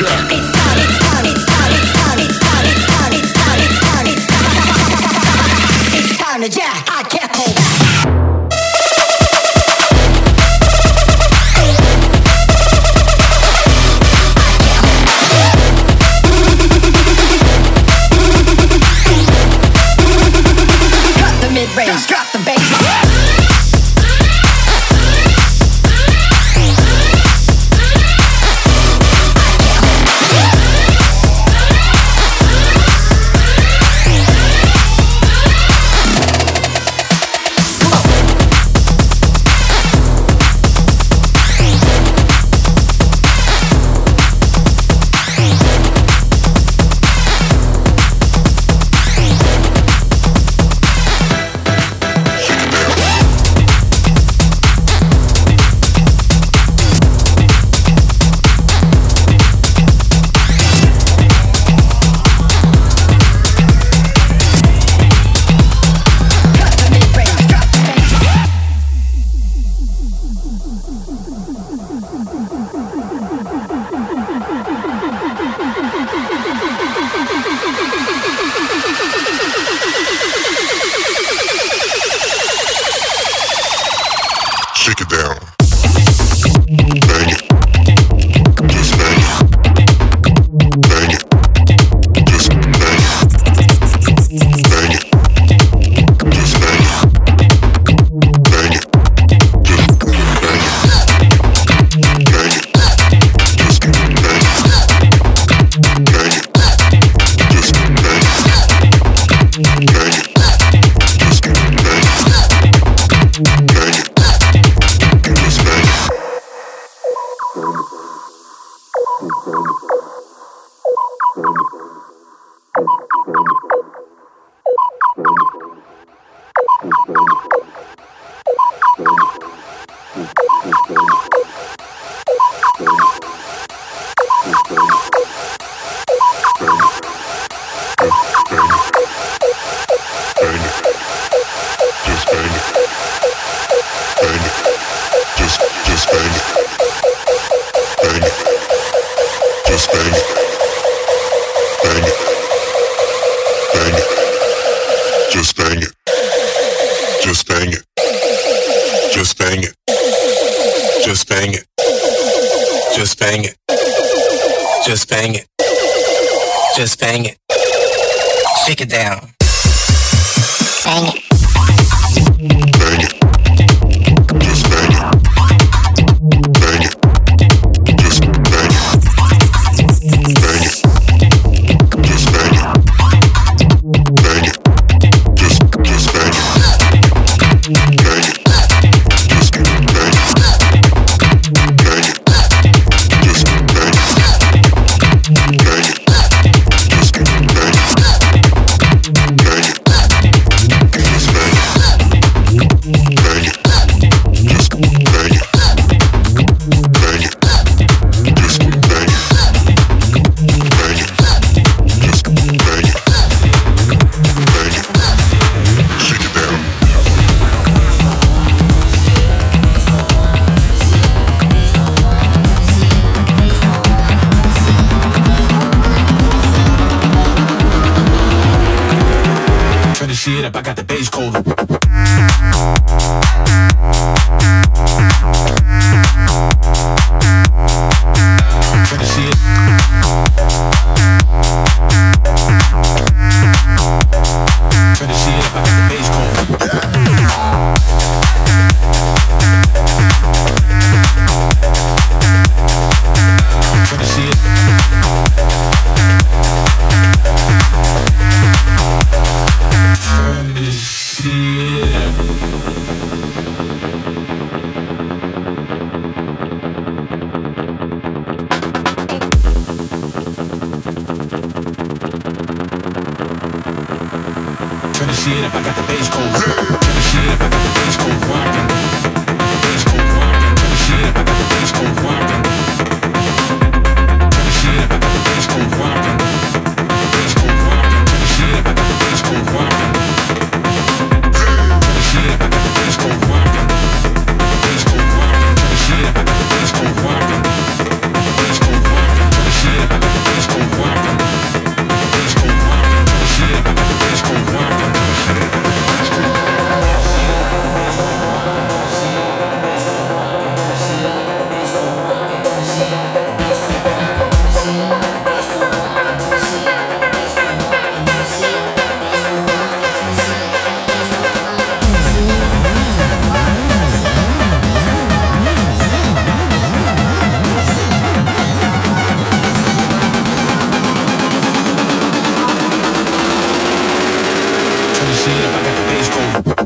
Jack. shit up, I got the base cold. see I got the bass going.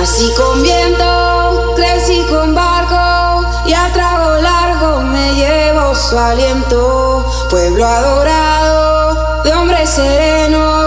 Nací con viento, crecí con barco y a trago largo me llevo su aliento. Pueblo adorado de hombre sereno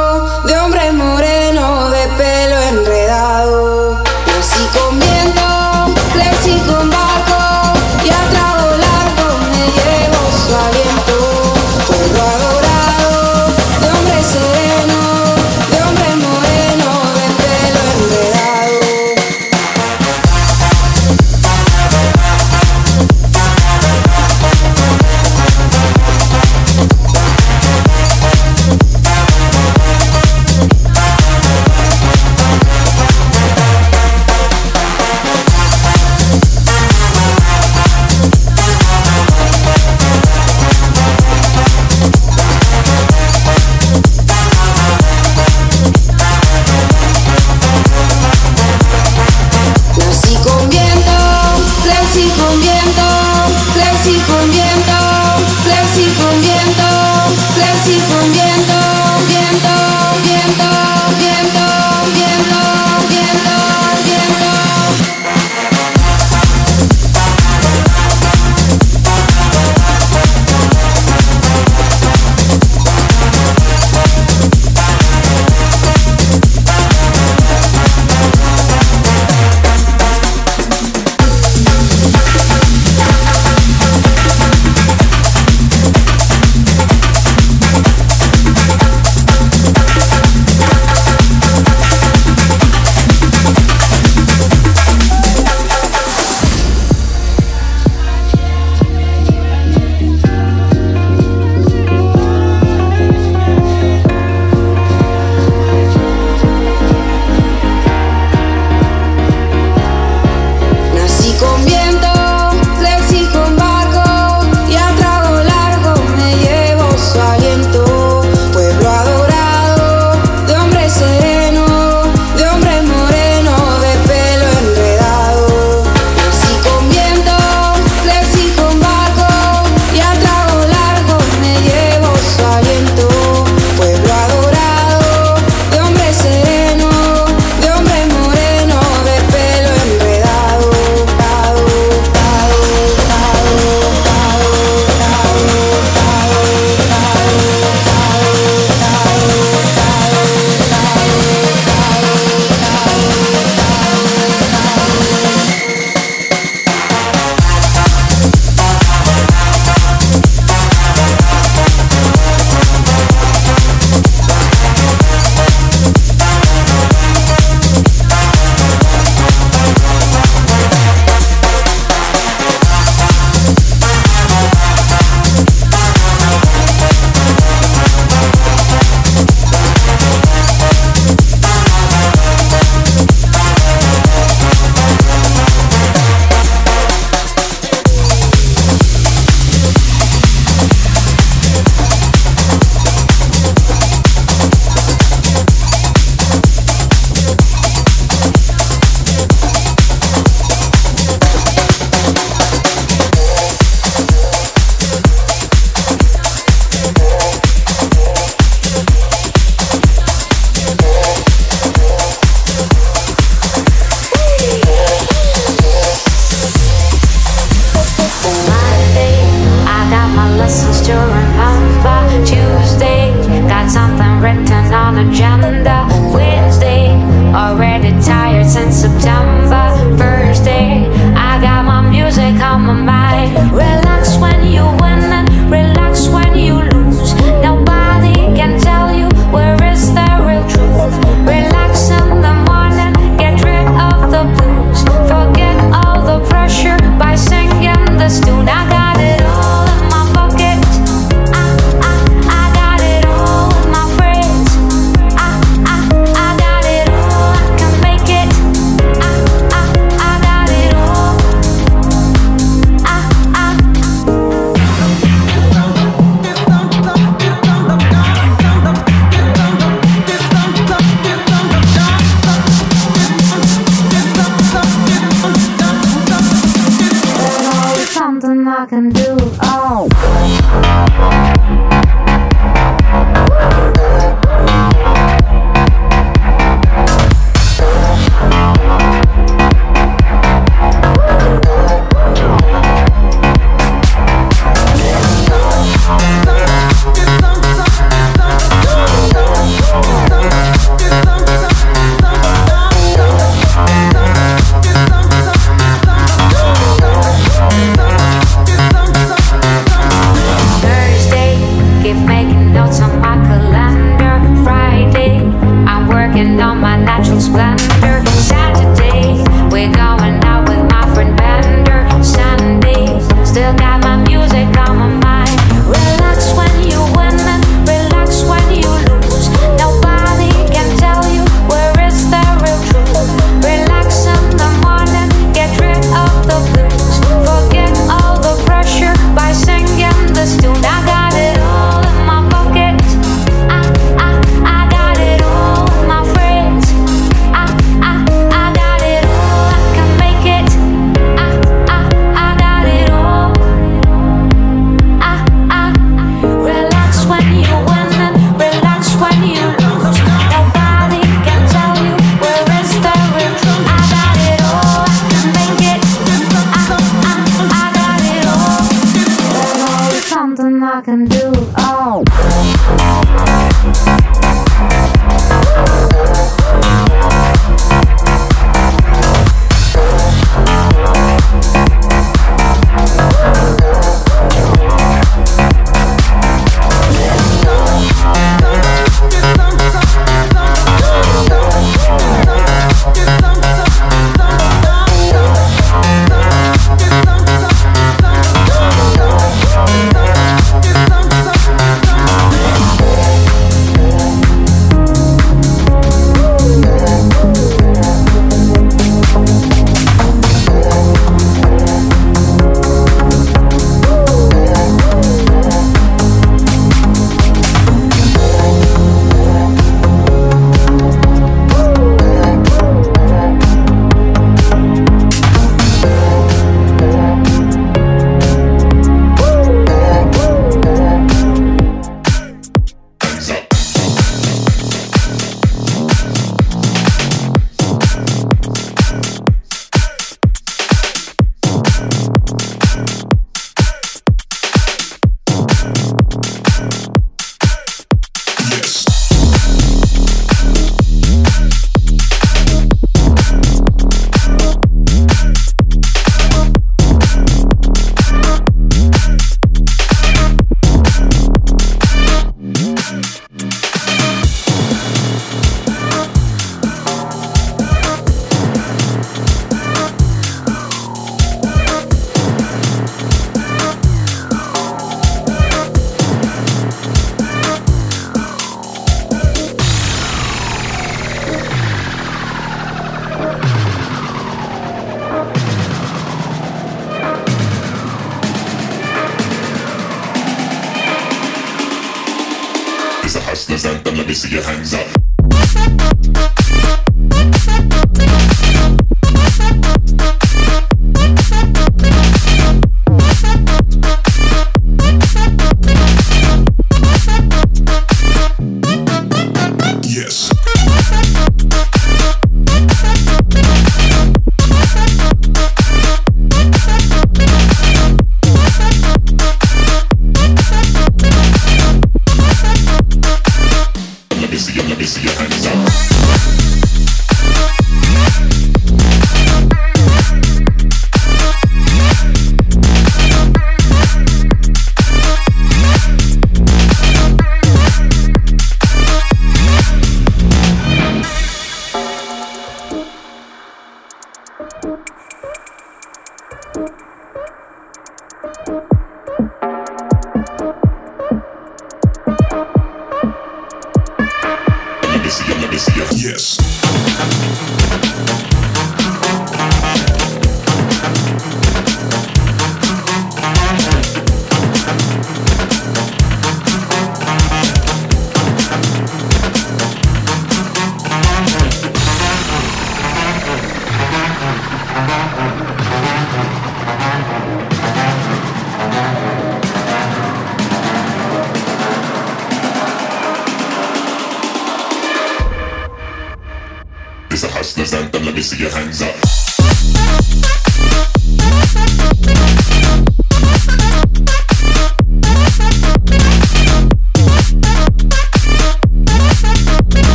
yes.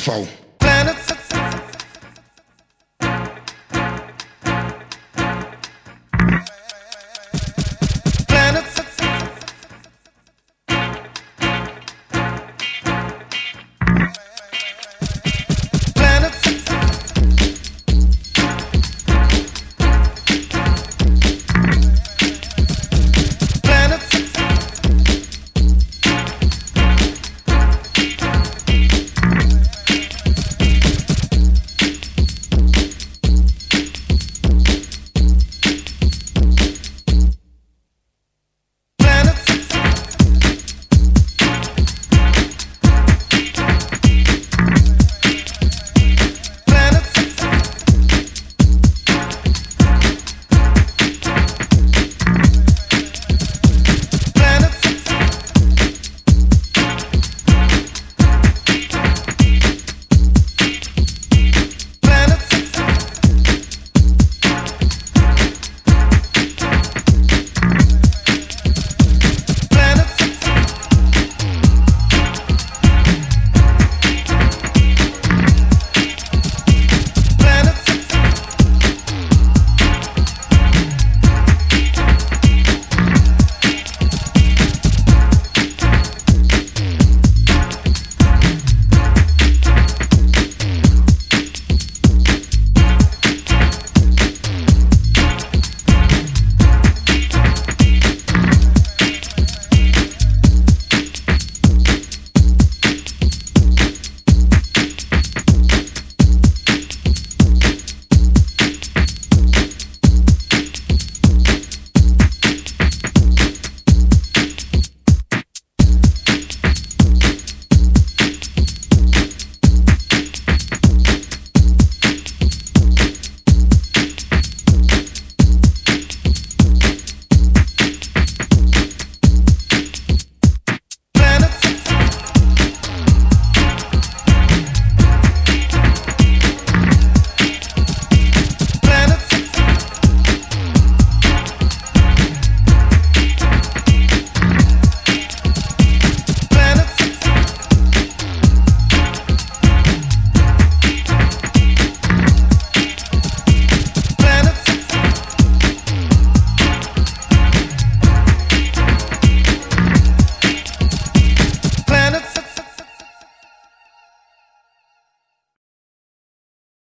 FAO.